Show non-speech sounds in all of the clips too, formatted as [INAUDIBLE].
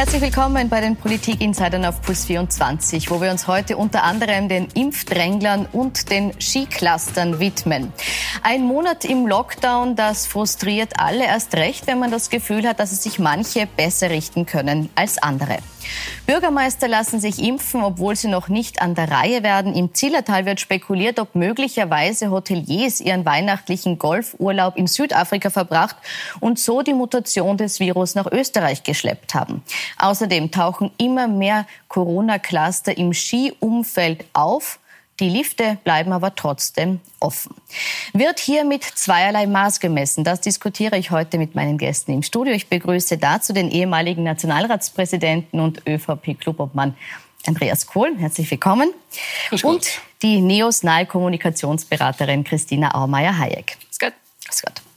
Herzlich willkommen bei den Politik-Insidern auf Puls 24, wo wir uns heute unter anderem den Impfdränglern und den Skiclustern widmen. Ein Monat im Lockdown, das frustriert alle erst recht, wenn man das Gefühl hat, dass es sich manche besser richten können als andere. Bürgermeister lassen sich impfen, obwohl sie noch nicht an der Reihe werden. Im Zillertal wird spekuliert, ob möglicherweise Hoteliers ihren weihnachtlichen Golfurlaub in Südafrika verbracht und so die Mutation des Virus nach Österreich geschleppt haben. Außerdem tauchen immer mehr Corona-Cluster im Skiumfeld auf. Die Lifte bleiben aber trotzdem offen. Wird hier mit zweierlei Maß gemessen? Das diskutiere ich heute mit meinen Gästen im Studio. Ich begrüße dazu den ehemaligen Nationalratspräsidenten und ÖVP-Clubobmann Andreas Kohl. Herzlich willkommen. Und die Neos nahe Kommunikationsberaterin Christina Aumeier-Hayek. Grüß Gott.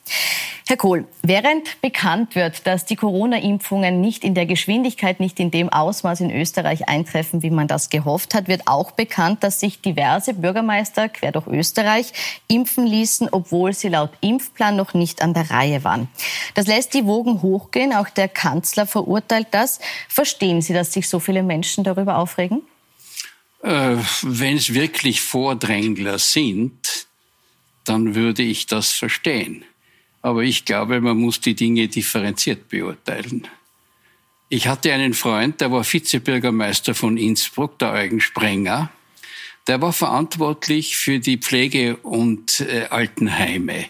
Herr Kohl, während bekannt wird, dass die Corona-Impfungen nicht in der Geschwindigkeit, nicht in dem Ausmaß in Österreich eintreffen, wie man das gehofft hat, wird auch bekannt, dass sich diverse Bürgermeister quer durch Österreich impfen ließen, obwohl sie laut Impfplan noch nicht an der Reihe waren. Das lässt die Wogen hochgehen. Auch der Kanzler verurteilt das. Verstehen Sie, dass sich so viele Menschen darüber aufregen? Äh, Wenn es wirklich Vordrängler sind, dann würde ich das verstehen. Aber ich glaube, man muss die Dinge differenziert beurteilen. Ich hatte einen Freund, der war Vizebürgermeister von Innsbruck, der Eugen Sprenger. Der war verantwortlich für die Pflege- und äh, Altenheime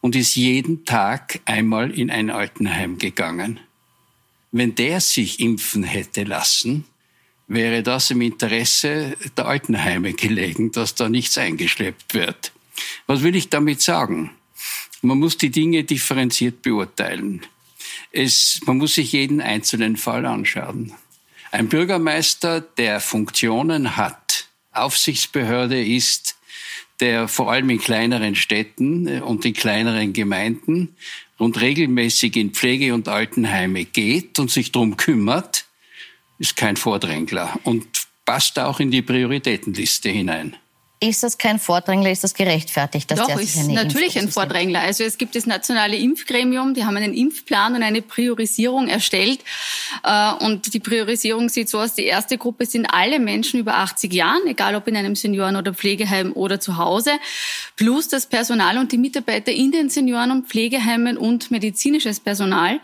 und ist jeden Tag einmal in ein Altenheim gegangen. Wenn der sich impfen hätte lassen, wäre das im Interesse der Altenheime gelegen, dass da nichts eingeschleppt wird. Was will ich damit sagen? Man muss die Dinge differenziert beurteilen. Es, man muss sich jeden einzelnen Fall anschauen. Ein Bürgermeister, der Funktionen hat, Aufsichtsbehörde ist, der vor allem in kleineren Städten äh, und in kleineren Gemeinden und regelmäßig in Pflege- und Altenheime geht und sich darum kümmert, ist kein Vordrängler und passt auch in die Prioritätenliste hinein. Ist das kein Vordrängler? Ist das gerechtfertigt? Dass Doch, ist natürlich ein Vordrängler. Also es gibt das nationale Impfgremium, die haben einen Impfplan und eine Priorisierung erstellt. Äh, und die Priorisierung sieht so aus, die erste Gruppe sind alle Menschen über 80 Jahren, egal ob in einem Senioren- oder Pflegeheim oder zu Hause, plus das Personal und die Mitarbeiter in den Senioren- und Pflegeheimen und medizinisches Personal.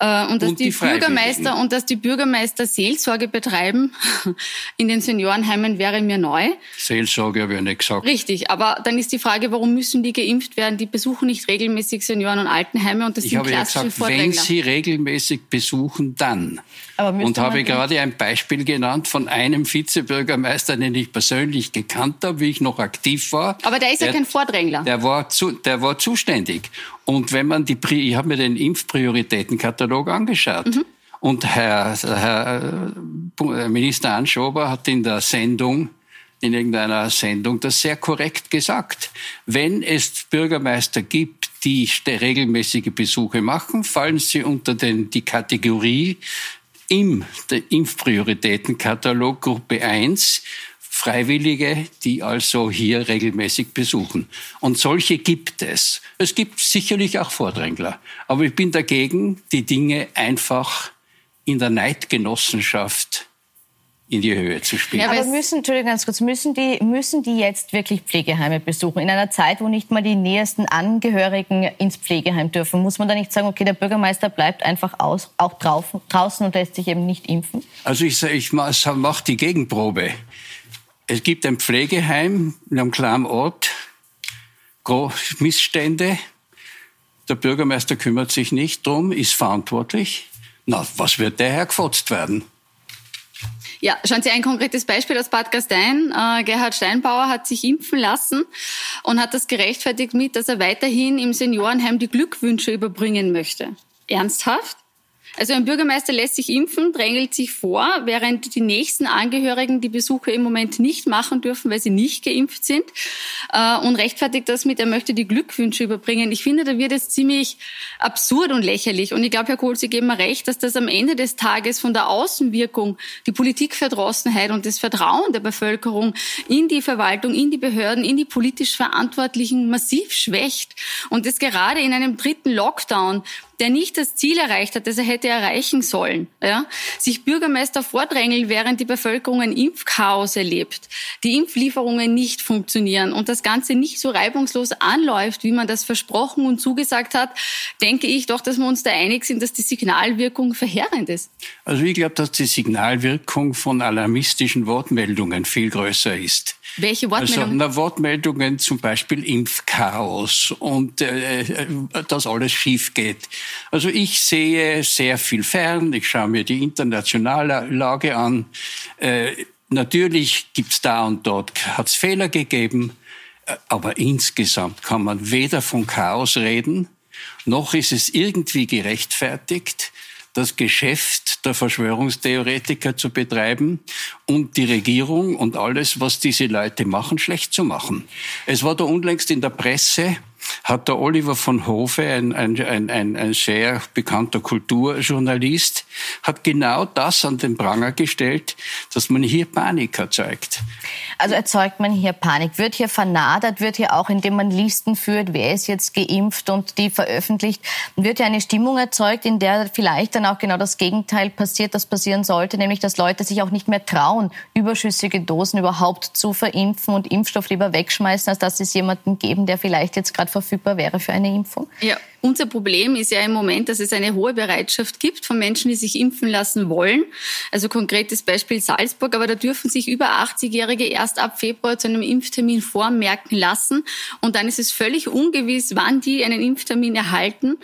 Äh, und dass und die, die Bürgermeister und dass die Bürgermeister Seelsorge betreiben [LAUGHS] in den Seniorenheimen wäre mir neu. Seelsorge habe ich nicht gesagt. Richtig, aber dann ist die Frage, warum müssen die geimpft werden? Die besuchen nicht regelmäßig Senioren- und Altenheime und das ich sind habe klassische ja gesagt, wenn sie regelmäßig besuchen, dann. und habe gerade ein Beispiel genannt von einem Vizebürgermeister, den ich persönlich gekannt habe, wie ich noch aktiv war. Aber der ist der, ja kein Vordrängler. Der war, zu, der war zuständig. Und wenn man die, ich habe mir den Impfprioritätenkatalog angeschaut. Mhm. Und Herr, Herr äh, Minister Anschober hat in der Sendung, in irgendeiner Sendung, das sehr korrekt gesagt. Wenn es Bürgermeister gibt, die regelmäßige Besuche machen, fallen sie unter den, die Kategorie im Impfprioritätenkatalog Gruppe 1 Freiwillige, die also hier regelmäßig besuchen. Und solche gibt es. Es gibt sicherlich auch Vordrängler. Aber ich bin dagegen, die Dinge einfach in der Neidgenossenschaft in die Höhe zu spielen. Ja, aber müssen, Entschuldigung, ganz kurz, müssen die, müssen die jetzt wirklich Pflegeheime besuchen? In einer Zeit, wo nicht mal die nähersten Angehörigen ins Pflegeheim dürfen, muss man da nicht sagen, okay, der Bürgermeister bleibt einfach aus, auch draußen und lässt sich eben nicht impfen? Also ich, ich mache die Gegenprobe. Es gibt ein Pflegeheim in einem kleinen Ort, Missstände. Der Bürgermeister kümmert sich nicht drum, ist verantwortlich. Na, was wird der hergefotzt werden? Ja, schauen Sie ein konkretes Beispiel aus Bad Gastein. Äh, Gerhard Steinbauer hat sich impfen lassen und hat das gerechtfertigt mit, dass er weiterhin im Seniorenheim die Glückwünsche überbringen möchte. Ernsthaft? Also ein Bürgermeister lässt sich impfen, drängelt sich vor, während die nächsten Angehörigen die Besuche im Moment nicht machen dürfen, weil sie nicht geimpft sind äh, und rechtfertigt das mit, er möchte die Glückwünsche überbringen. Ich finde, da wird es ziemlich absurd und lächerlich. Und ich glaube, Herr Kohl, Sie geben mir recht, dass das am Ende des Tages von der Außenwirkung die Politikverdrossenheit und das Vertrauen der Bevölkerung in die Verwaltung, in die Behörden, in die politisch Verantwortlichen massiv schwächt. Und das gerade in einem dritten Lockdown der nicht das Ziel erreicht hat, das er hätte erreichen sollen, ja, sich Bürgermeister vordrängeln, während die Bevölkerung ein Impfchaos erlebt, die Impflieferungen nicht funktionieren und das Ganze nicht so reibungslos anläuft, wie man das versprochen und zugesagt hat, denke ich doch, dass wir uns da einig sind, dass die Signalwirkung verheerend ist. Also ich glaube, dass die Signalwirkung von alarmistischen Wortmeldungen viel größer ist. Welche Wortmeldungen? Also na, Wortmeldungen zum Beispiel Impfchaos und äh, äh, dass alles schief geht. Also ich sehe sehr viel fern. Ich schaue mir die internationale Lage an. Äh, natürlich gibt's da und dort hat's Fehler gegeben, aber insgesamt kann man weder von Chaos reden, noch ist es irgendwie gerechtfertigt, das Geschäft der Verschwörungstheoretiker zu betreiben und die Regierung und alles, was diese Leute machen, schlecht zu machen. Es war da unlängst in der Presse hat der Oliver von Hofe, ein, ein, ein, ein, sehr bekannter Kulturjournalist, hat genau das an den Pranger gestellt, dass man hier Panik erzeugt. Also erzeugt man hier Panik? Wird hier vernadert? Wird hier auch, indem man Listen führt, wer ist jetzt geimpft und die veröffentlicht, wird hier eine Stimmung erzeugt, in der vielleicht dann auch genau das Gegenteil passiert, das passieren sollte, nämlich dass Leute sich auch nicht mehr trauen, überschüssige Dosen überhaupt zu verimpfen und Impfstoff lieber wegschmeißen, als dass es jemanden geben, der vielleicht jetzt gerade verfügbar wäre für eine Impfung? Ja, unser Problem ist ja im Moment, dass es eine hohe Bereitschaft gibt von Menschen, die sich impfen lassen wollen. Also konkretes Beispiel Salzburg, aber da dürfen sich über 80-Jährige erst ab Februar zu einem Impftermin vormerken lassen. Und dann ist es völlig ungewiss, wann die einen Impftermin erhalten.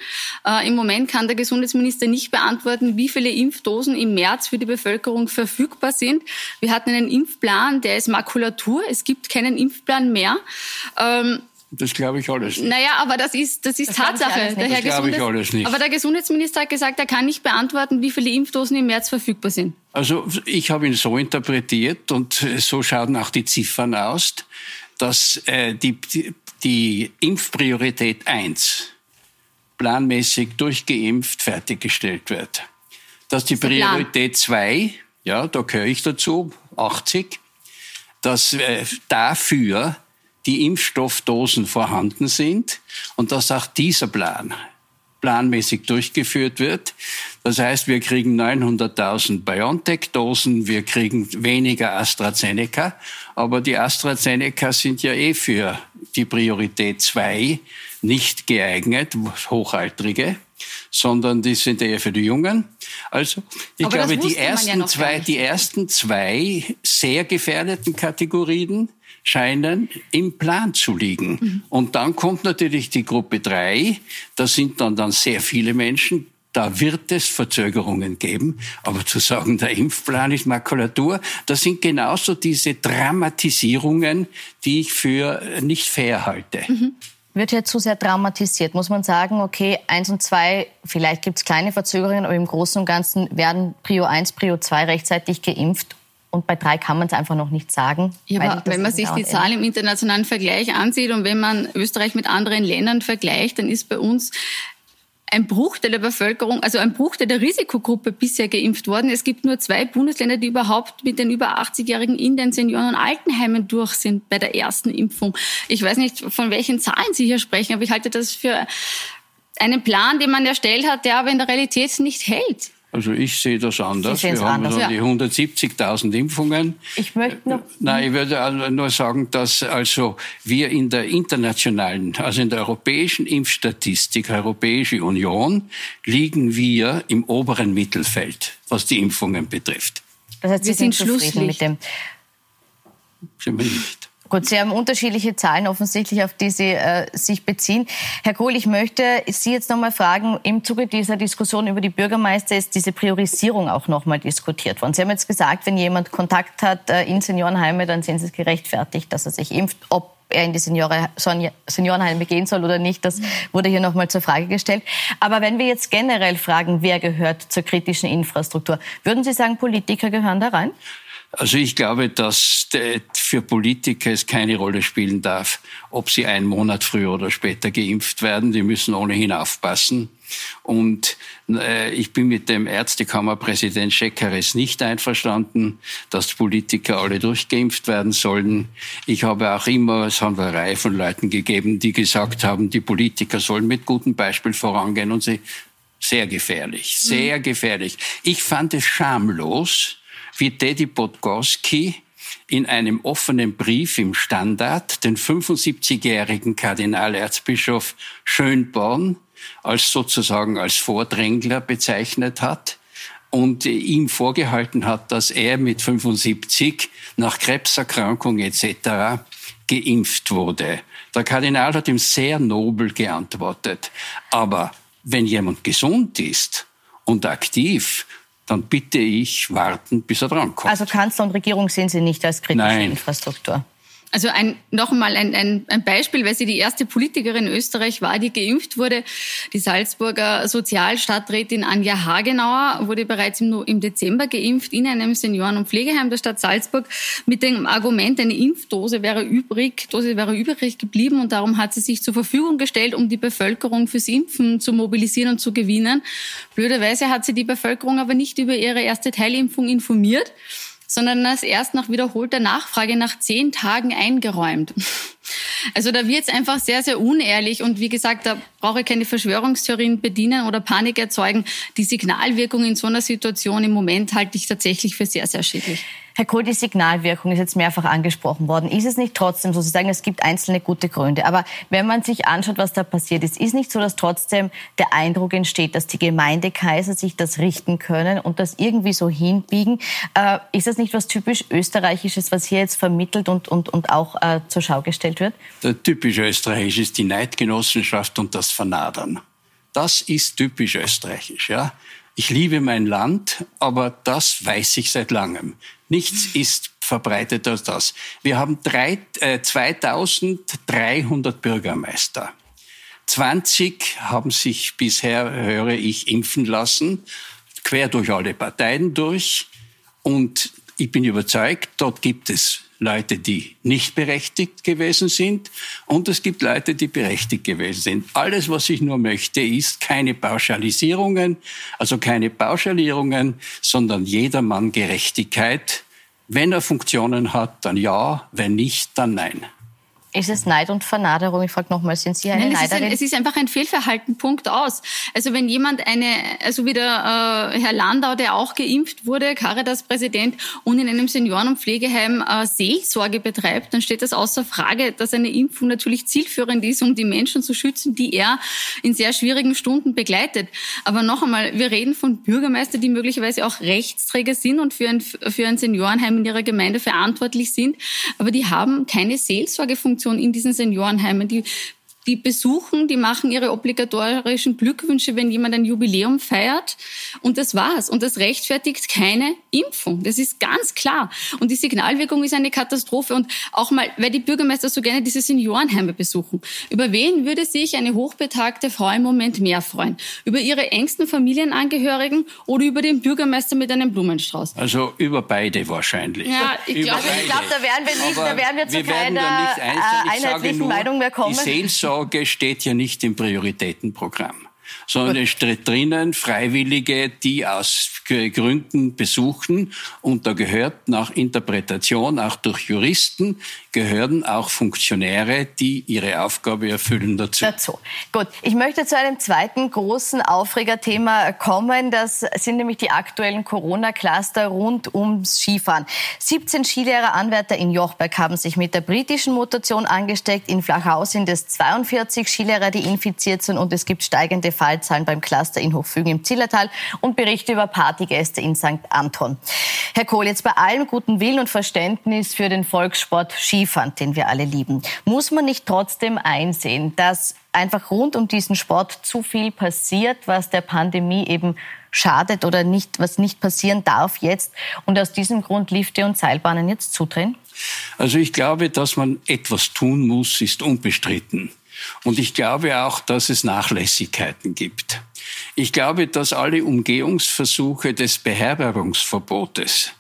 Äh, Im Moment kann der Gesundheitsminister nicht beantworten, wie viele Impfdosen im März für die Bevölkerung verfügbar sind. Wir hatten einen Impfplan, der ist Makulatur. Es gibt keinen Impfplan mehr. Ähm, das glaube ich alles nicht. Naja, aber das ist, das ist das Tatsache. Das glaube ich alles nicht. Aber der Gesundheitsminister hat gesagt, er kann nicht beantworten, wie viele Impfdosen im März verfügbar sind. Also ich habe ihn so interpretiert und so schauen auch die Ziffern aus, dass äh, die, die, die Impfpriorität 1 planmäßig durchgeimpft fertiggestellt wird. Dass die Priorität 2, ja, da gehöre ich dazu, 80, dass äh, dafür die Impfstoffdosen vorhanden sind und dass auch dieser Plan planmäßig durchgeführt wird. Das heißt, wir kriegen 900.000 BioNTech-Dosen, wir kriegen weniger AstraZeneca, aber die AstraZeneca sind ja eh für die Priorität 2 nicht geeignet, Hochaltrige, sondern die sind eher für die Jungen. Also ich aber glaube, die ersten ja zwei, die ersten zwei sehr gefährdeten Kategorien scheinen im Plan zu liegen. Mhm. Und dann kommt natürlich die Gruppe drei. Da sind dann, dann sehr viele Menschen. Da wird es Verzögerungen geben. Aber zu sagen, der Impfplan ist Makulatur, das sind genauso diese Dramatisierungen, die ich für nicht fair halte. Mhm wird hier zu sehr dramatisiert. Muss man sagen, okay, eins und zwei, vielleicht gibt es kleine Verzögerungen, aber im Großen und Ganzen werden Prio 1, Prio 2 rechtzeitig geimpft und bei drei kann man es einfach noch nicht sagen. Ja, wenn man sich die Zahl im internationalen Vergleich ansieht und wenn man Österreich mit anderen Ländern vergleicht, dann ist bei uns ein Bruchteil der Bevölkerung, also ein Bruchteil der Risikogruppe bisher geimpft worden. Es gibt nur zwei Bundesländer, die überhaupt mit den über 80-Jährigen in den Senioren- und Altenheimen durch sind bei der ersten Impfung. Ich weiß nicht, von welchen Zahlen Sie hier sprechen, aber ich halte das für einen Plan, den man erstellt hat, der aber in der Realität nicht hält. Also ich sehe das anders. Wir haben anders, ja. die 170.000 Impfungen. Ich möchte noch. Nein, ich würde nur sagen, dass also wir in der internationalen, also in der europäischen Impfstatistik, Europäische Union, liegen wir im oberen Mittelfeld, was die Impfungen betrifft. Das heißt, Sie wir sind, sind zufrieden mit dem. Sind wir nicht. Gut, Sie haben unterschiedliche Zahlen offensichtlich, auf die Sie äh, sich beziehen. Herr Kohl, ich möchte Sie jetzt noch mal fragen, im Zuge dieser Diskussion über die Bürgermeister ist diese Priorisierung auch noch mal diskutiert worden. Sie haben jetzt gesagt, wenn jemand Kontakt hat äh, in Seniorenheime, dann sind Sie es gerechtfertigt, dass er sich impft, ob er in die Seniore, Seniorenheime gehen soll oder nicht, das wurde hier noch mal zur Frage gestellt. Aber wenn wir jetzt generell fragen, wer gehört zur kritischen Infrastruktur, würden Sie sagen, Politiker gehören da rein? Also ich glaube, dass für Politiker es keine Rolle spielen darf, ob sie einen Monat früher oder später geimpft werden. Die müssen ohnehin aufpassen. Und äh, ich bin mit dem Ärztekammerpräsident Scheckeres nicht einverstanden, dass Politiker alle durchgeimpft werden sollen. Ich habe auch immer, es haben eine Reihe von Leuten gegeben, die gesagt haben, die Politiker sollen mit gutem Beispiel vorangehen und sie sehr gefährlich, sehr mhm. gefährlich. Ich fand es schamlos, wie Teddy Podgorski in einem offenen Brief im Standard den 75-jährigen Kardinalerzbischof Schönborn als sozusagen als Vordrängler bezeichnet hat und ihm vorgehalten hat, dass er mit 75 nach Krebserkrankung etc. geimpft wurde. Der Kardinal hat ihm sehr nobel geantwortet. Aber wenn jemand gesund ist und aktiv, dann bitte ich warten, bis er drankommt. Also Kanzler und Regierung sehen Sie nicht als kritische Nein. Infrastruktur? Also ein, noch einmal ein, ein, ein Beispiel, weil sie die erste Politikerin in Österreich war, die geimpft wurde. Die Salzburger Sozialstadträtin Anja Hagenauer wurde bereits im, im Dezember geimpft in einem Senioren- und Pflegeheim der Stadt Salzburg mit dem Argument, eine Impfdose wäre übrig, Dose wäre übrig geblieben und darum hat sie sich zur Verfügung gestellt, um die Bevölkerung fürs Impfen zu mobilisieren und zu gewinnen. Blöderweise hat sie die Bevölkerung aber nicht über ihre erste Teilimpfung informiert sondern das erst nach wiederholter Nachfrage nach zehn Tagen eingeräumt. Also da wird es einfach sehr, sehr unehrlich und wie gesagt, da brauche ich keine Verschwörungstheorien bedienen oder Panik erzeugen. Die Signalwirkung in so einer Situation im Moment halte ich tatsächlich für sehr, sehr schädlich. Herr Kohl, die Signalwirkung ist jetzt mehrfach angesprochen worden. Ist es nicht trotzdem so, Sie sagen, es gibt einzelne gute Gründe, aber wenn man sich anschaut, was da passiert ist, ist nicht so, dass trotzdem der Eindruck entsteht, dass die Gemeindekaiser sich das richten können und das irgendwie so hinbiegen? Äh, ist das nicht was typisch Österreichisches, was hier jetzt vermittelt und, und, und auch äh, zur Schau gestellt wird? Der typisch Österreichisch ist die Neidgenossenschaft und das Vernadern. Das ist typisch österreichisch, ja. Ich liebe mein Land, aber das weiß ich seit langem. Nichts ist verbreiteter als das. Wir haben drei, äh, 2300 Bürgermeister. 20 haben sich bisher, höre ich, impfen lassen, quer durch alle Parteien durch. Und ich bin überzeugt, dort gibt es Leute, die nicht berechtigt gewesen sind und es gibt Leute, die berechtigt gewesen sind. Alles, was ich nur möchte, ist keine Pauschalisierungen, also keine Pauschalierungen, sondern jedermann Gerechtigkeit. Wenn er Funktionen hat, dann ja, wenn nicht, dann nein. Ist es Neid und Vernaderung? Ich frage nochmal, sind Sie eine Nein, Neiderin? Es ist, ein, es ist einfach ein Fehlverhalten, Punkt aus. Also wenn jemand eine, also wie der äh, Herr Landau, der auch geimpft wurde, Caritas-Präsident und in einem Senioren- und Pflegeheim äh, Seelsorge betreibt, dann steht das außer Frage, dass eine Impfung natürlich zielführend ist, um die Menschen zu schützen, die er in sehr schwierigen Stunden begleitet. Aber noch einmal, wir reden von Bürgermeistern, die möglicherweise auch Rechtsträger sind und für ein, für ein Seniorenheim in ihrer Gemeinde verantwortlich sind, aber die haben keine Seelsorgefunktion Situation in diesen Seniorenheimen. Die die besuchen, die machen ihre obligatorischen Glückwünsche, wenn jemand ein Jubiläum feiert. Und das war's. Und das rechtfertigt keine Impfung. Das ist ganz klar. Und die Signalwirkung ist eine Katastrophe. Und auch mal, weil die Bürgermeister so gerne diese Seniorenheime besuchen. Über wen würde sich eine hochbetagte Frau im Moment mehr freuen? Über ihre engsten Familienangehörigen oder über den Bürgermeister mit einem Blumenstrauß? Also über beide wahrscheinlich. Ja, ich glaube, glaub, da werden wir nicht, da werden wir zu keiner äh, einheitlichen Meinung mehr kommen. Seelsorge steht ja nicht im Prioritätenprogramm sondern es steht drinnen Freiwillige, die aus Gründen besuchen. Und da gehört nach Interpretation, auch durch Juristen, gehören auch Funktionäre, die ihre Aufgabe erfüllen dazu. Dazu. Gut. Ich möchte zu einem zweiten großen Aufregerthema kommen. Das sind nämlich die aktuellen Corona-Cluster rund ums Skifahren. 17 Skilehrer-Anwärter in Jochberg haben sich mit der britischen Mutation angesteckt. In Flachau sind es 42 Skilehrer, die infiziert sind und es gibt steigende Fallzahlen beim Cluster in Hochfügen im Zillertal und Berichte über Partygäste in St. Anton. Herr Kohl, jetzt bei allem guten Willen und Verständnis für den Volkssport Skifahren, den wir alle lieben, muss man nicht trotzdem einsehen, dass einfach rund um diesen Sport zu viel passiert, was der Pandemie eben schadet oder nicht, was nicht passieren darf jetzt und aus diesem Grund Lifte und Seilbahnen jetzt zudrehen? Also ich glaube, dass man etwas tun muss, ist unbestritten. Und ich glaube auch, dass es Nachlässigkeiten gibt. Ich glaube, dass alle Umgehungsversuche des Beherbergungsverbotes,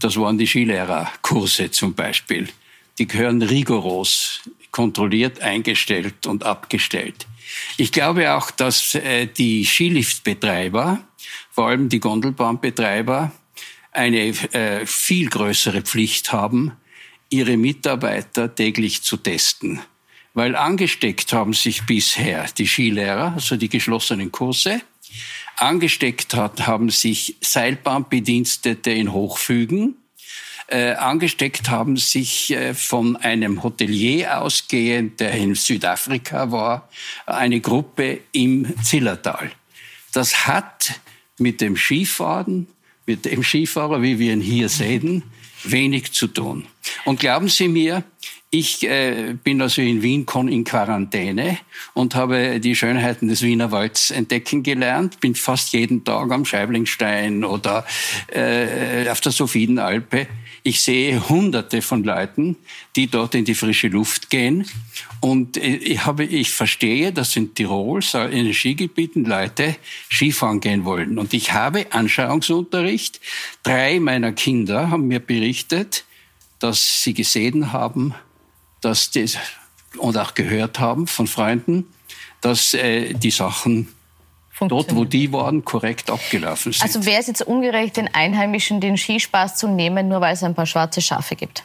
das waren die Skilehrerkurse zum Beispiel, die gehören rigoros kontrolliert eingestellt und abgestellt. Ich glaube auch, dass äh, die Skiliftbetreiber, vor allem die Gondelbahnbetreiber, eine äh, viel größere Pflicht haben, ihre Mitarbeiter täglich zu testen weil angesteckt haben sich bisher die Skilehrer, also die geschlossenen Kurse, Angesteckt hat, haben sich Seilbahnbedienstete in Hochfügen. Äh, angesteckt haben sich äh, von einem Hotelier ausgehend, der in Südafrika war, eine Gruppe im Zillertal. Das hat mit dem Skifahren, mit dem Skifahrer, wie wir ihn hier sehen, wenig zu tun. Und glauben Sie mir, ich äh, bin also in Wien in Quarantäne und habe die Schönheiten des Wiener Walds entdecken gelernt. Bin fast jeden Tag am Scheiblingstein oder äh, auf der Sophienalpe. Ich sehe Hunderte von Leuten, die dort in die frische Luft gehen. Und äh, ich, habe, ich verstehe, dass in Tirol, in den Skigebieten Leute Skifahren gehen wollen. Und ich habe Anschauungsunterricht. Drei meiner Kinder haben mir berichtet, dass sie gesehen haben, dass die, und auch gehört haben von Freunden, dass äh, die Sachen dort, wo die waren, korrekt abgelaufen sind. Also wäre es jetzt ungerecht, den Einheimischen den Skispaß zu nehmen, nur weil es ein paar schwarze Schafe gibt?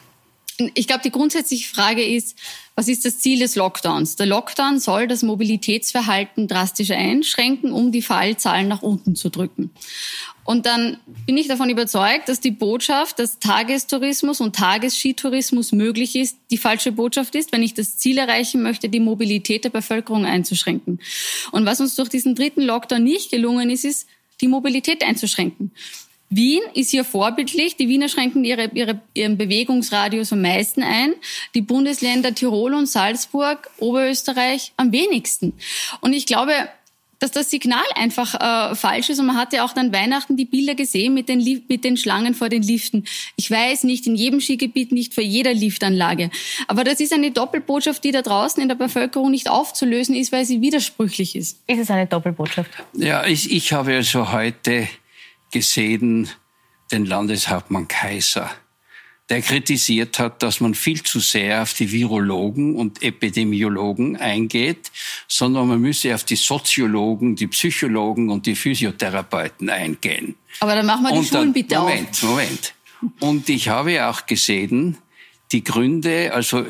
Ich glaube, die grundsätzliche Frage ist, was ist das Ziel des Lockdowns? Der Lockdown soll das Mobilitätsverhalten drastisch einschränken, um die Fallzahlen nach unten zu drücken. Und dann bin ich davon überzeugt, dass die Botschaft, dass Tagestourismus und Tagesskitourismus möglich ist, die falsche Botschaft ist, wenn ich das Ziel erreichen möchte, die Mobilität der Bevölkerung einzuschränken. Und was uns durch diesen dritten Lockdown nicht gelungen ist, ist, die Mobilität einzuschränken. Wien ist hier vorbildlich. Die Wiener schränken ihre, ihre, ihren Bewegungsradius am meisten ein. Die Bundesländer Tirol und Salzburg, Oberösterreich am wenigsten. Und ich glaube, dass das Signal einfach äh, falsch ist. Und man hat ja auch dann Weihnachten die Bilder gesehen mit den, mit den Schlangen vor den Liften. Ich weiß nicht, in jedem Skigebiet, nicht vor jeder Liftanlage. Aber das ist eine Doppelbotschaft, die da draußen in der Bevölkerung nicht aufzulösen ist, weil sie widersprüchlich ist. Ist es eine Doppelbotschaft? Ja, ich, ich habe also heute gesehen den Landeshauptmann Kaiser der kritisiert hat, dass man viel zu sehr auf die Virologen und Epidemiologen eingeht, sondern man müsse auf die Soziologen, die Psychologen und die Physiotherapeuten eingehen. Aber dann machen wir die und Schulen dann, bitte Moment, auf. Moment, Moment. Und ich habe auch gesehen, die Gründe, also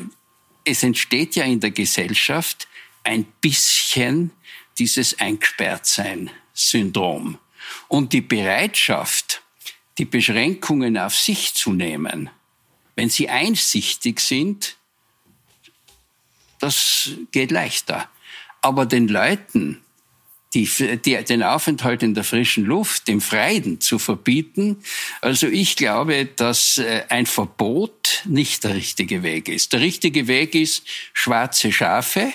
es entsteht ja in der Gesellschaft ein bisschen dieses Eingesperrtsein-Syndrom. Und die Bereitschaft, die Beschränkungen auf sich zu nehmen, wenn Sie einsichtig sind, das geht leichter. Aber den Leuten, die, die, den Aufenthalt in der frischen Luft, im Freien zu verbieten. Also ich glaube, dass äh, ein Verbot nicht der richtige Weg ist. Der richtige Weg ist schwarze Schafe,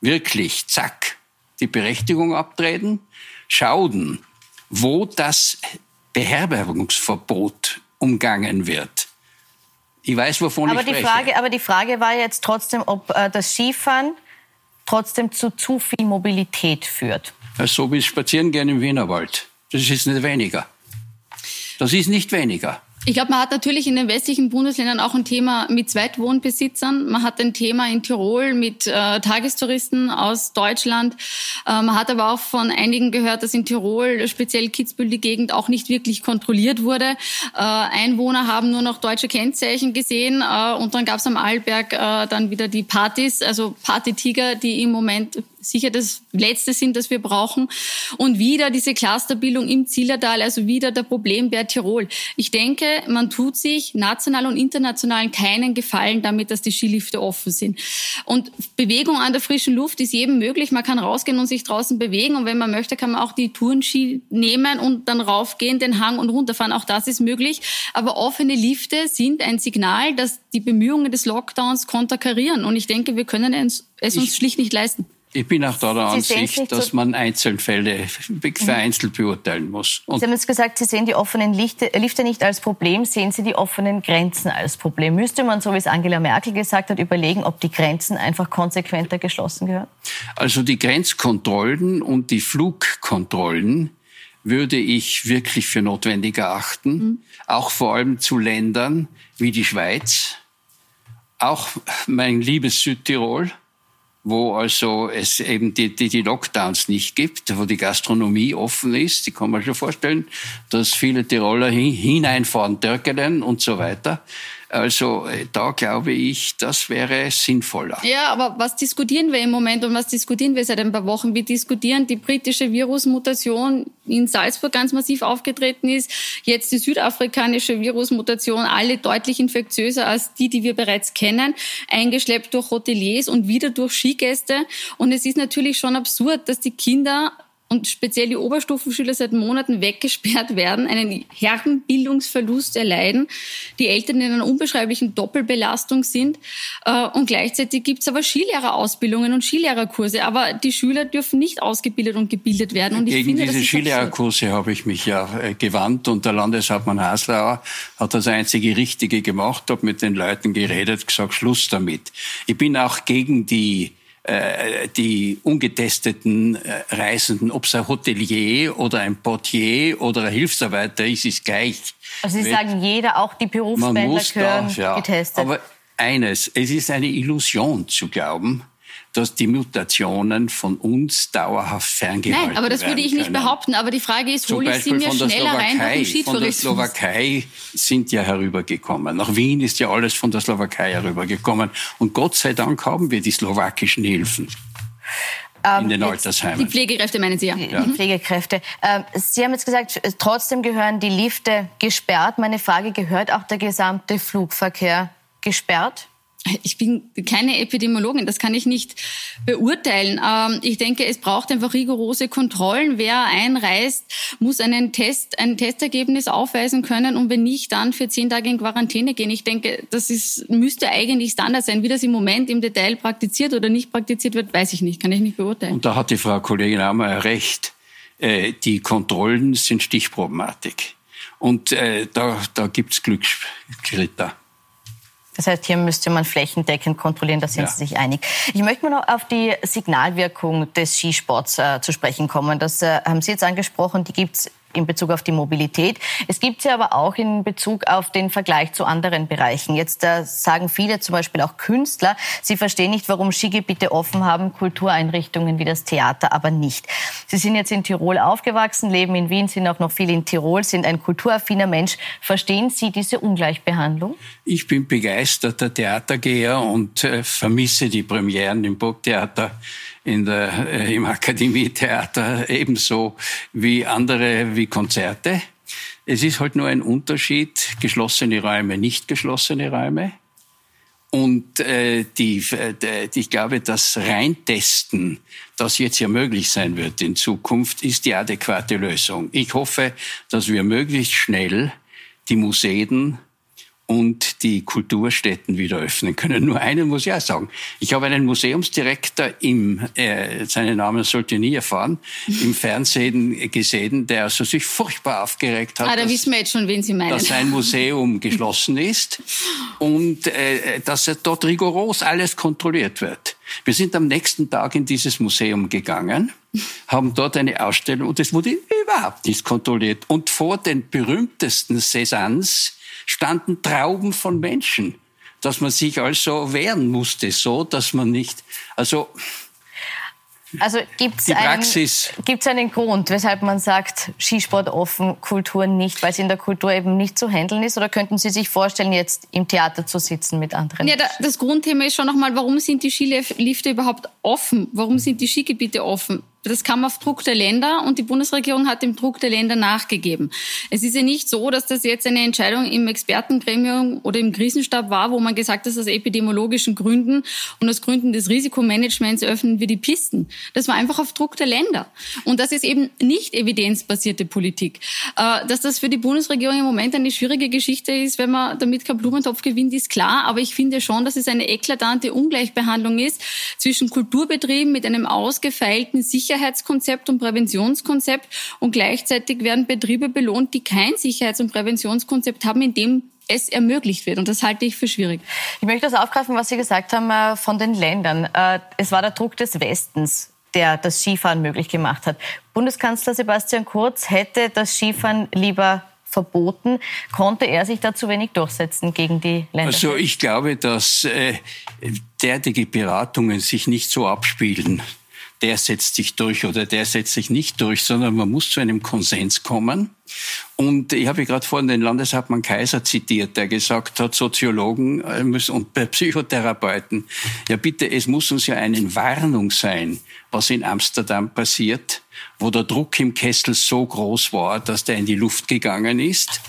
wirklich, zack, die Berechtigung abtreten, schauen, wo das Beherbergungsverbot umgangen wird. Ich weiß, wovon aber ich die spreche. Frage, aber die Frage war jetzt trotzdem, ob äh, das Skifahren trotzdem zu zu viel Mobilität führt. So wie Spazierengehen im Wienerwald. Das ist nicht weniger. Das ist nicht weniger. Ich glaube, man hat natürlich in den westlichen Bundesländern auch ein Thema mit Zweitwohnbesitzern. Man hat ein Thema in Tirol mit äh, Tagestouristen aus Deutschland. Äh, man hat aber auch von einigen gehört, dass in Tirol, speziell Kitzbühel, die Gegend auch nicht wirklich kontrolliert wurde. Äh, Einwohner haben nur noch deutsche Kennzeichen gesehen äh, und dann gab es am Arlberg äh, dann wieder die Partys, also Partytiger, die im Moment sicher das Letzte sind, das wir brauchen. Und wieder diese Clusterbildung im Zillertal, also wieder der Problembär Tirol. Ich denke, man tut sich national und international keinen Gefallen damit, dass die Skilifte offen sind. Und Bewegung an der frischen Luft ist jedem möglich. Man kann rausgehen und sich draußen bewegen. Und wenn man möchte, kann man auch die Tourenski nehmen und dann raufgehen, den Hang und runterfahren. Auch das ist möglich. Aber offene Lifte sind ein Signal, dass die Bemühungen des Lockdowns konterkarieren. Und ich denke, wir können es uns ich schlicht nicht leisten. Ich bin auch da der Ansicht, dass man Einzelfälle vereinzelt beurteilen muss. Und Sie haben jetzt gesagt, Sie sehen die offenen Lifte nicht als Problem, sehen Sie die offenen Grenzen als Problem. Müsste man, so wie es Angela Merkel gesagt hat, überlegen, ob die Grenzen einfach konsequenter geschlossen gehören? Also die Grenzkontrollen und die Flugkontrollen würde ich wirklich für notwendig erachten, mhm. auch vor allem zu Ländern wie die Schweiz, auch mein liebes Südtirol, wo also es eben die, die, die Lockdowns nicht gibt, wo die Gastronomie offen ist. Die kann man schon vorstellen, dass viele Tiroler hin, hineinfahren, Türkelen und so weiter. Also äh, da glaube ich, das wäre sinnvoller. Ja, aber was diskutieren wir im Moment und was diskutieren wir seit ein paar Wochen? Wir diskutieren die britische Virusmutation in Salzburg ganz massiv aufgetreten ist, jetzt die südafrikanische Virusmutation, alle deutlich infektiöser als die, die wir bereits kennen, eingeschleppt durch Hoteliers und wieder durch Skigäste. Und es ist natürlich schon absurd, dass die Kinder und speziell die Oberstufenschüler seit Monaten weggesperrt werden, einen herben Bildungsverlust erleiden, die Eltern in einer unbeschreiblichen Doppelbelastung sind. Äh, und gleichzeitig gibt es aber Skilehrerausbildungen und Skilehrerkurse. Aber die Schüler dürfen nicht ausgebildet und gebildet werden. Und Gegen finde, diese Skilehrerkurse habe ich mich ja äh, gewandt und der Landeshauptmann Haslauer hat das einzige Richtige gemacht, hat mit den Leuten geredet, gesagt, Schluss damit. Ich bin auch gegen die die ungetesteten äh, Reisenden, ob es ein Hotelier oder ein Portier oder ein Hilfsarbeiter ist, ist gleich. Also Sie sagen, jeder, auch die Berufsbänder gehören da, ja. getestet. Aber eines, es ist eine Illusion zu glauben, dass die Mutationen von uns dauerhaft ferngehalten werden Nein, aber das würde ich nicht können. behaupten. Aber die Frage ist, hole ich sie mir schneller rein durch den Skitourismus? Von der Slowakei sind ja herübergekommen. Nach Wien ist ja alles von der Slowakei herübergekommen. Und Gott sei Dank haben wir die slowakischen Hilfen. in den ähm, Altersheimen. Die Pflegekräfte meinen Sie ja. ja. Die Pflegekräfte. Ähm, sie haben jetzt gesagt, trotzdem gehören die Lifte gesperrt. Meine Frage, gehört auch der gesamte Flugverkehr gesperrt? Ich bin keine Epidemiologin, das kann ich nicht beurteilen. Ähm, ich denke, es braucht einfach rigorose Kontrollen. Wer einreist, muss einen Test, ein Testergebnis aufweisen können und wenn nicht, dann für zehn Tage in Quarantäne gehen. Ich denke, das ist, müsste eigentlich Standard sein. Wie das im Moment im Detail praktiziert oder nicht praktiziert wird, weiß ich nicht, kann ich nicht beurteilen. Und da hat die Frau Kollegin Ammer recht. Äh, die Kontrollen sind Stichproblematik. Und äh, da, da gibt's Glücksschritte. Das heißt, hier müsste man flächendeckend kontrollieren, da sind ja. Sie sich einig. Ich möchte mal noch auf die Signalwirkung des Skisports äh, zu sprechen kommen. Das äh, haben Sie jetzt angesprochen, die gibt es in Bezug auf die Mobilität. Es gibt sie aber auch in Bezug auf den Vergleich zu anderen Bereichen. Jetzt äh, sagen viele, zum Beispiel auch Künstler, sie verstehen nicht, warum Skigebiete offen haben, Kultureinrichtungen wie das Theater aber nicht. Sie sind jetzt in Tirol aufgewachsen, leben in Wien, sind auch noch viel in Tirol, sind ein kulturaffiner Mensch. Verstehen Sie diese Ungleichbehandlung? Ich bin begeisterter Theatergeher und äh, vermisse die Premieren im Burgtheater in der, äh, im Akademietheater ebenso wie andere, wie Konzerte. Es ist halt nur ein Unterschied, geschlossene Räume, nicht geschlossene Räume. Und äh, die, äh, ich glaube, das Reintesten, das jetzt ja möglich sein wird in Zukunft, ist die adäquate Lösung. Ich hoffe, dass wir möglichst schnell die Museen und die Kulturstätten wieder öffnen können. Nur einen muss ich auch sagen. Ich habe einen Museumsdirektor im, äh, seinen Namen sollte nie erfahren, im Fernsehen gesehen, der also sich furchtbar aufgeregt hat. Ah, da dass, wissen wir jetzt schon, wen Sie meinen. Dass sein Museum [LAUGHS] geschlossen ist und äh, dass dort rigoros alles kontrolliert wird. Wir sind am nächsten Tag in dieses Museum gegangen, haben dort eine Ausstellung und es wurde überhaupt nicht kontrolliert. Und vor den berühmtesten Cézannes standen Trauben von Menschen, dass man sich also wehren musste, so dass man nicht, also also gibt es einen, einen Grund, weshalb man sagt, Skisport offen, Kultur nicht, weil es in der Kultur eben nicht zu handeln ist? Oder könnten Sie sich vorstellen, jetzt im Theater zu sitzen mit anderen? Ja, das Grundthema ist schon nochmal, warum sind die Skilifte überhaupt offen? Warum sind die Skigebiete offen? Das kam auf Druck der Länder und die Bundesregierung hat dem Druck der Länder nachgegeben. Es ist ja nicht so, dass das jetzt eine Entscheidung im Expertengremium oder im Krisenstab war, wo man gesagt hat, aus epidemiologischen Gründen und aus Gründen des Risikomanagements öffnen wir die Pisten. Das war einfach auf Druck der Länder. Und das ist eben nicht evidenzbasierte Politik. Äh, dass das für die Bundesregierung im Moment eine schwierige Geschichte ist, wenn man damit keinen Blumentopf gewinnt, ist klar. Aber ich finde schon, dass es eine eklatante Ungleichbehandlung ist zwischen Kulturbetrieben mit einem ausgefeilten Sicherheitskonzept und Präventionskonzept und gleichzeitig werden Betriebe belohnt, die kein Sicherheits- und Präventionskonzept haben, in dem es ermöglicht wird. Und das halte ich für schwierig. Ich möchte das aufgreifen, was Sie gesagt haben äh, von den Ländern. Äh, es war der Druck des Westens, der das Skifahren möglich gemacht hat. Bundeskanzler Sebastian Kurz hätte das Skifahren lieber verboten. Konnte er sich da zu wenig durchsetzen gegen die Länder? Also ich glaube, dass äh, derartige Beratungen sich nicht so abspielen der setzt sich durch oder der setzt sich nicht durch, sondern man muss zu einem Konsens kommen. Und ich habe gerade vorhin den Landeshauptmann Kaiser zitiert, der gesagt hat, Soziologen äh, müssen, und Psychotherapeuten, ja bitte, es muss uns ja eine Warnung sein, was in Amsterdam passiert, wo der Druck im Kessel so groß war, dass der in die Luft gegangen ist.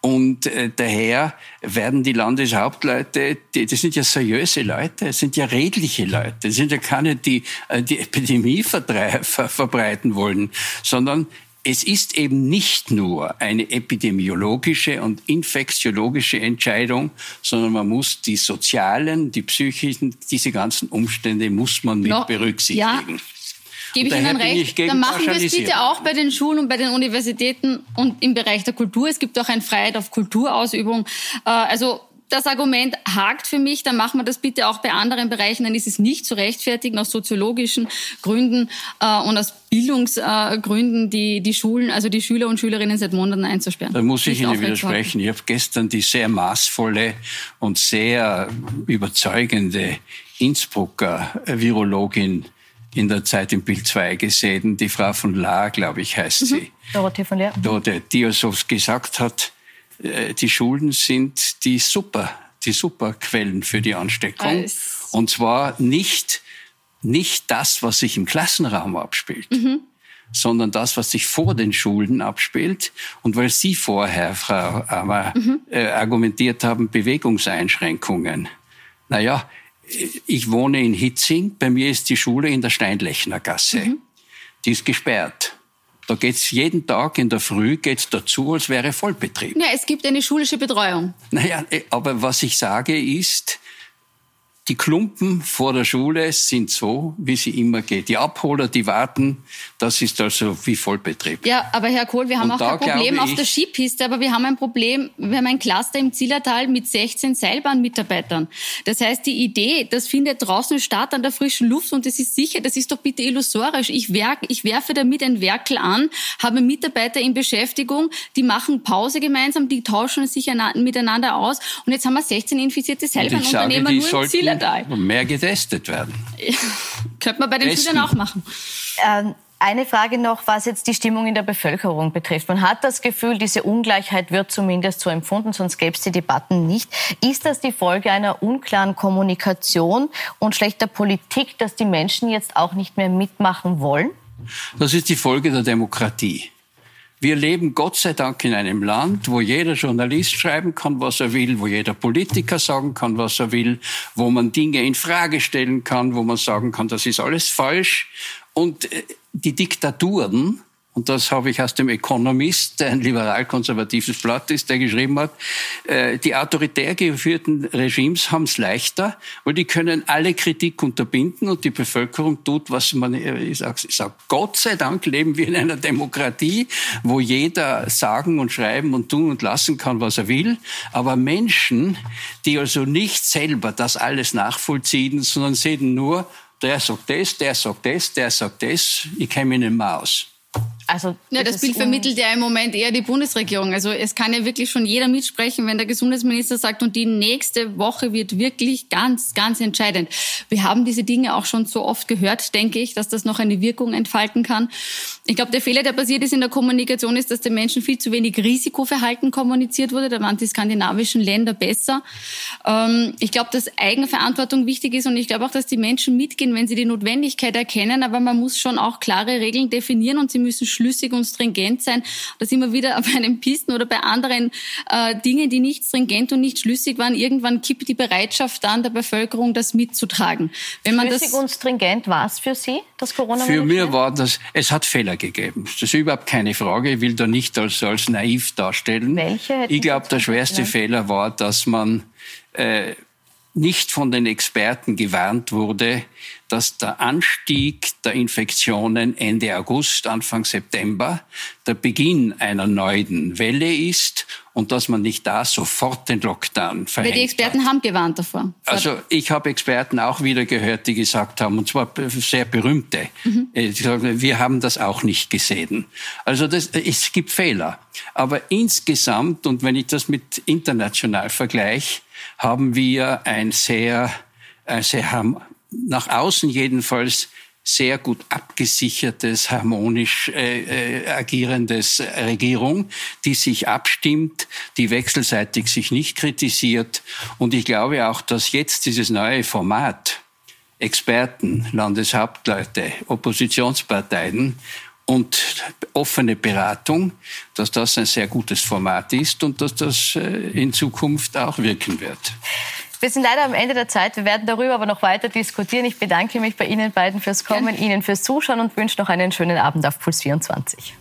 Und äh, daher werden die Landeshauptleute, die, das sind ja seriöse Leute, das sind ja redliche Leute, das sind ja keine, die äh, die Epidemie ver [LAUGHS] verbreiten wollen, sondern es ist eben nicht nur eine epidemiologische und infektiologische Entscheidung, sondern man muss die sozialen, die psychischen, diese ganzen Umstände muss man mit no, berücksichtigen. Ja. Gebe ich Ihnen recht. Dann machen wir es bitte auch bei den Schulen und bei den Universitäten und im Bereich der Kultur. Es gibt auch ein Freiheit auf Kulturausübung. Äh, also das Argument hakt für mich, dann machen wir das bitte auch bei anderen Bereichen, dann ist es nicht zu rechtfertigen aus soziologischen Gründen äh, und aus Bildungsgründen, die, die Schulen, also die Schüler und Schülerinnen seit Monaten einzusperren. Da muss ich Ihnen widersprechen. Ich habe gestern die sehr maßvolle und sehr überzeugende Innsbrucker Virologin in der Zeit im Bild 2 gesehen, die Frau von Lahr, glaube ich, heißt mhm. sie. Dorothee von Lahr. Dorothee, die also gesagt hat, äh, die Schulen sind die super, die Superquellen für die Ansteckung. Als Und zwar nicht, nicht das, was sich im Klassenraum abspielt. Mhm sondern das, was sich vor den Schulen abspielt. Und weil Sie vorher, Frau Ammer, mhm. äh, argumentiert haben, Bewegungseinschränkungen. Naja, ich wohne in Hitzing, bei mir ist die Schule in der Steinlechner Gasse. Mhm. Die ist gesperrt. Da geht's jeden Tag in der Früh geht's dazu, als wäre Vollbetrieb. Ja, es gibt eine schulische Betreuung. Naja, äh, aber was ich sage ist, die Klumpen vor der Schule sind so, wie sie immer geht. Die Abholer, die warten, das ist also wie Vollbetrieb. Ja, aber Herr Kohl, wir haben Und auch kein Problem auf der Skipiste, aber wir haben ein Problem, wir haben ein Cluster im Zillertal mit 16 Seilbahnmitarbeitern. Das heißt, die Idee, das findet draußen statt an der frischen Luft und das ist sicher, das ist doch bitte illusorisch. Ich, werk, ich werfe damit ein Werkel an, habe Mitarbeiter in Beschäftigung, die machen Pause gemeinsam, die tauschen sich miteinander aus und jetzt haben wir 16 infizierte Seilbahnunternehmer nur im Zillertal. Skandal. Mehr getestet werden. [LAUGHS] Könnte man bei den Testen. Schülern auch machen. Ähm, eine Frage noch, was jetzt die Stimmung in der Bevölkerung betrifft. Man hat das Gefühl, diese Ungleichheit wird zumindest so empfunden, sonst gäbe es die Debatten nicht. Ist das die Folge einer unklaren Kommunikation und schlechter Politik, dass die Menschen jetzt auch nicht mehr mitmachen wollen? Das ist die Folge der Demokratie. Wir leben Gott sei Dank in einem Land, wo jeder Journalist schreiben kann, was er will, wo jeder Politiker sagen kann, was er will, wo man Dinge in Frage stellen kann, wo man sagen kann, das ist alles falsch. Und äh, die Diktaturen, und das habe ich aus dem Economist, der ein liberal-konservatives Blatt ist, der geschrieben hat, äh, die autoritär geführten Regimes haben es leichter, weil die können alle Kritik unterbinden und die Bevölkerung tut, was man, äh, ich sage, ich sag, Gott sei Dank leben wir in einer Demokratie, wo jeder sagen und schreiben und tun und lassen kann, was er will. Aber Menschen, die also nicht selber das alles nachvollziehen, sondern sehen nur, der sagt das, der sagt das, der sagt das, ich kenne mich nicht mehr aus. Also ja, das Bild vermittelt ja im Moment eher die Bundesregierung. Also es kann ja wirklich schon jeder mitsprechen, wenn der Gesundheitsminister sagt, und die nächste Woche wird wirklich ganz, ganz entscheidend. Wir haben diese Dinge auch schon so oft gehört, denke ich, dass das noch eine Wirkung entfalten kann. Ich glaube, der Fehler, der passiert ist in der Kommunikation, ist, dass den Menschen viel zu wenig Risikoverhalten kommuniziert wurde. Da waren die skandinavischen Länder besser. Ähm, ich glaube, dass Eigenverantwortung wichtig ist und ich glaube auch, dass die Menschen mitgehen, wenn sie die Notwendigkeit erkennen. Aber man muss schon auch klare Regeln definieren und sie müssen schlüssig und stringent sein. Da sind wir wieder [LAUGHS] bei den Pisten oder bei anderen äh, Dingen, die nicht stringent und nicht schlüssig waren. Irgendwann kippt die Bereitschaft dann der Bevölkerung, das mitzutragen. Wenn man schlüssig das und stringent war es für Sie, das corona Für mich war das, es hat Fehler gegeben. Das ist überhaupt keine Frage. Ich will da nicht als, als naiv darstellen. Welche? Ich glaube, der schwerste Fehler war, dass man äh, nicht von den Experten gewarnt wurde, dass der Anstieg der Infektionen Ende August, Anfang September der Beginn einer neuen Welle ist und dass man nicht da sofort den Lockdown verhängt Weil die Experten hat. haben gewarnt davor. Also ich habe Experten auch wieder gehört, die gesagt haben, und zwar sehr berühmte, mhm. Äh, die sagen, wir haben das auch nicht gesehen. Also das, es gibt Fehler. Aber insgesamt, und wenn ich das mit international vergleiche, haben wir ein sehr, ein sehr nach außen jedenfalls sehr gut abgesichertes, harmonisch äh, äh, agierendes Regierung, die sich abstimmt, die wechselseitig sich nicht kritisiert. Und ich glaube auch, dass jetzt dieses neue Format Experten, Landeshauptleute, Oppositionsparteien und offene Beratung, dass das ein sehr gutes Format ist und dass das äh, in Zukunft auch wirken wird. Wir sind leider am Ende der Zeit. Wir werden darüber aber noch weiter diskutieren. Ich bedanke mich bei Ihnen beiden fürs Kommen, Ihnen fürs Zuschauen und wünsche noch einen schönen Abend auf Puls 24.